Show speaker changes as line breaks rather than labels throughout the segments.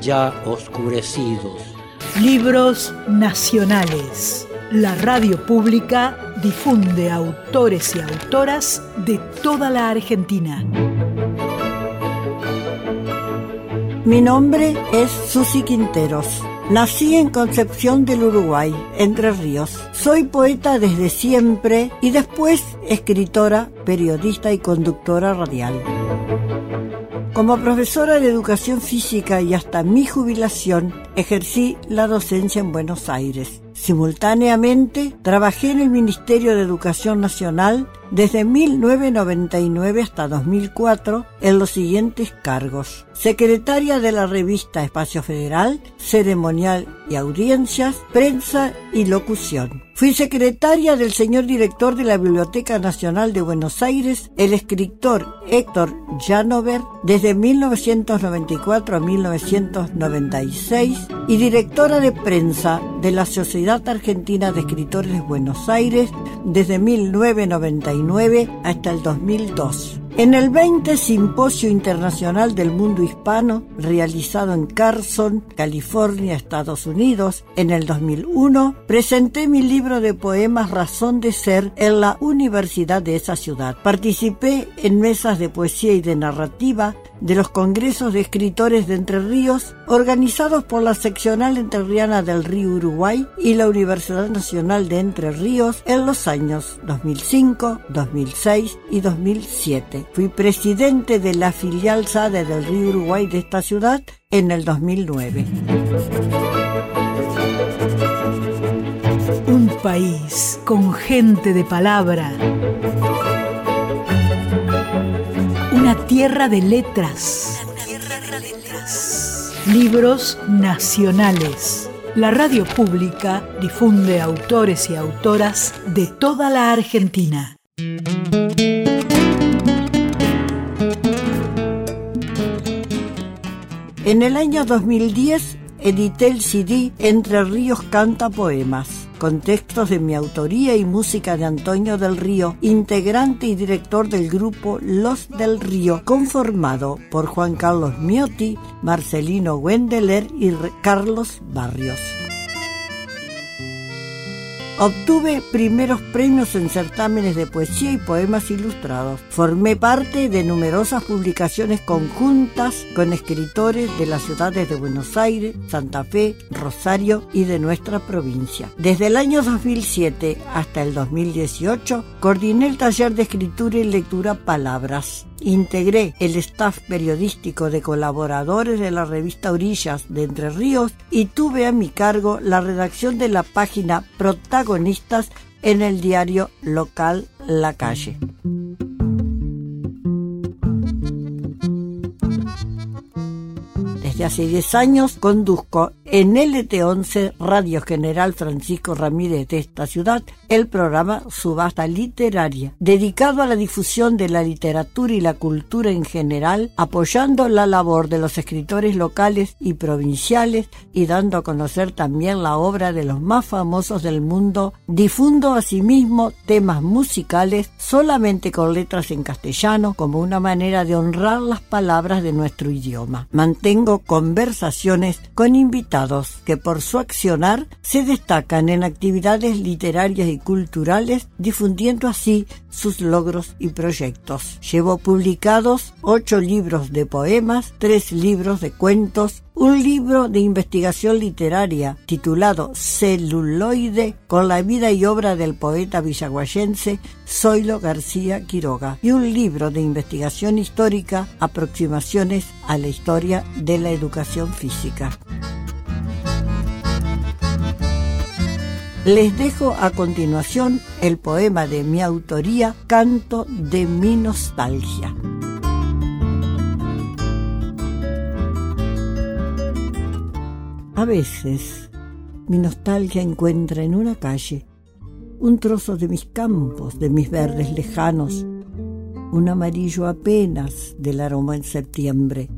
ya oscurecidos.
Libros nacionales. La radio pública difunde autores y autoras de toda la Argentina.
Mi nombre es Susi Quinteros. Nací en Concepción del Uruguay, Entre Ríos. Soy poeta desde siempre y después escritora, periodista y conductora radial. Como profesora de educación física y hasta mi jubilación, ejercí la docencia en Buenos Aires. Simultáneamente, trabajé en el Ministerio de Educación Nacional desde 1999 hasta 2004 en los siguientes cargos. Secretaria de la revista Espacio Federal, ceremonial y audiencias, prensa y locución. Fui secretaria del señor director de la Biblioteca Nacional de Buenos Aires, el escritor Héctor Janover, desde 1994 a 1996, y directora de prensa de la Sociedad Argentina de Escritores de Buenos Aires desde 1999 hasta el 2002. En el 20 Simposio Internacional del Mundo Hispano, realizado en Carson, California, Estados Unidos, en el 2001, presenté mi libro de poemas Razón de Ser en la universidad de esa ciudad. Participé en mesas de poesía y de narrativa de los congresos de escritores de Entre Ríos organizados por la seccional entrerriana del Río Uruguay y la Universidad Nacional de Entre Ríos en los años 2005, 2006 y 2007. Fui presidente de la filial SADE del Río Uruguay de esta ciudad en el 2009.
Un país con gente de palabra una tierra de letras. Libros nacionales. La radio pública difunde autores y autoras de toda la Argentina.
En el año 2010 edité el CD Entre Ríos Canta Poemas con textos de mi autoría y música de Antonio del Río, integrante y director del grupo Los del Río, conformado por Juan Carlos Miotti, Marcelino Wendeler y Carlos Barrios. Obtuve primeros premios en certámenes de poesía y poemas ilustrados. Formé parte de numerosas publicaciones conjuntas con escritores de las ciudades de Buenos Aires, Santa Fe, Rosario y de nuestra provincia. Desde el año 2007 hasta el 2018 coordiné el taller de escritura y lectura Palabras. Integré el staff periodístico de colaboradores de la revista Orillas de Entre Ríos y tuve a mi cargo la redacción de la página Protagonistas en el diario local La Calle. Desde hace 10 años conduzco en LT11 Radio General Francisco Ramírez de esta ciudad el programa Subasta Literaria, dedicado a la difusión de la literatura y la cultura en general, apoyando la labor de los escritores locales y provinciales y dando a conocer también la obra de los más famosos del mundo. Difundo asimismo temas musicales solamente con letras en castellano como una manera de honrar las palabras de nuestro idioma. Mantengo conversaciones con invitados que por su accionar se destacan en actividades literarias y culturales, difundiendo así sus logros y proyectos. Llevo publicados ocho libros de poemas, tres libros de cuentos, un libro de investigación literaria titulado Celuloide con la vida y obra del poeta villaguayense Zoilo García Quiroga y un libro de investigación histórica Aproximaciones a la historia de la educación física. Les dejo a continuación el poema de mi autoría, Canto de mi nostalgia. A veces mi nostalgia encuentra en una calle un trozo de mis campos, de mis verdes lejanos, un amarillo apenas del aroma en septiembre.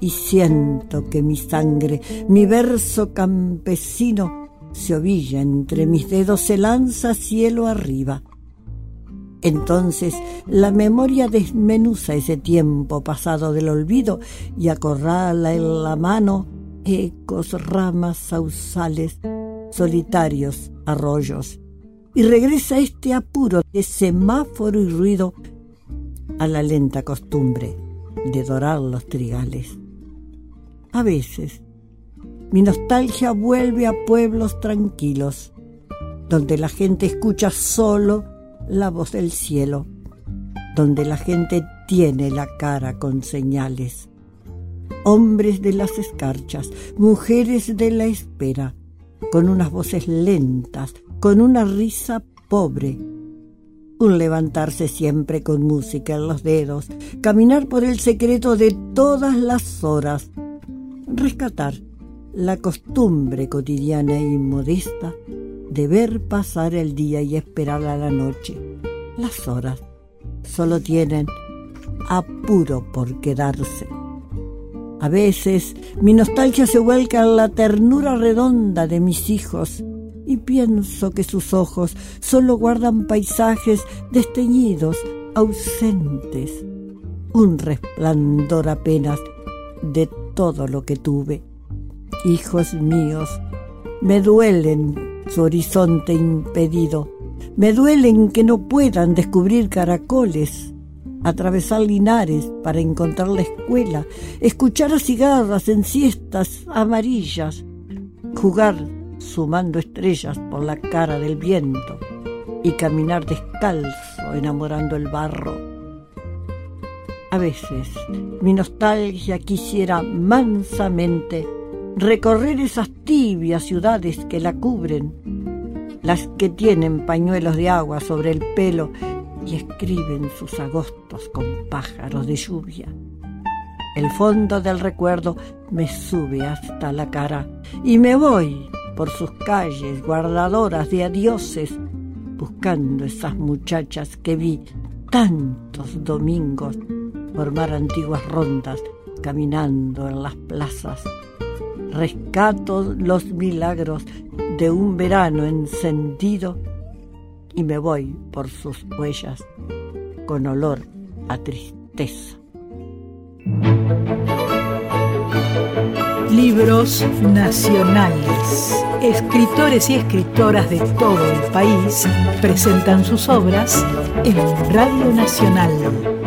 Y siento que mi sangre, mi verso campesino, se ovilla entre mis dedos, se lanza cielo arriba. Entonces la memoria desmenuza ese tiempo pasado del olvido y acorrala en la mano ecos, ramas, sausales, solitarios arroyos. Y regresa este apuro de semáforo y ruido a la lenta costumbre de dorar los trigales. A veces, mi nostalgia vuelve a pueblos tranquilos, donde la gente escucha solo la voz del cielo, donde la gente tiene la cara con señales. Hombres de las escarchas, mujeres de la espera, con unas voces lentas, con una risa pobre, un levantarse siempre con música en los dedos, caminar por el secreto de todas las horas, rescatar la costumbre cotidiana y modesta de ver pasar el día y esperar a la noche. Las horas solo tienen apuro por quedarse. A veces mi nostalgia se vuelca en la ternura redonda de mis hijos y pienso que sus ojos solo guardan paisajes desteñidos, ausentes, un resplandor apenas de todo lo que tuve. Hijos míos, me duelen su horizonte impedido, me duelen que no puedan descubrir caracoles, atravesar linares para encontrar la escuela, escuchar a cigarras en siestas amarillas, jugar sumando estrellas por la cara del viento y caminar descalzo enamorando el barro. A veces mi nostalgia quisiera mansamente recorrer esas tibias ciudades que la cubren, las que tienen pañuelos de agua sobre el pelo y escriben sus agostos con pájaros de lluvia. El fondo del recuerdo me sube hasta la cara y me voy por sus calles guardadoras de adioses, buscando esas muchachas que vi tantos domingos formar antiguas rondas caminando en las plazas. Rescato los milagros de un verano encendido y me voy por sus huellas con olor a tristeza.
Libros nacionales. Escritores y escritoras de todo el país presentan sus obras en Radio Nacional.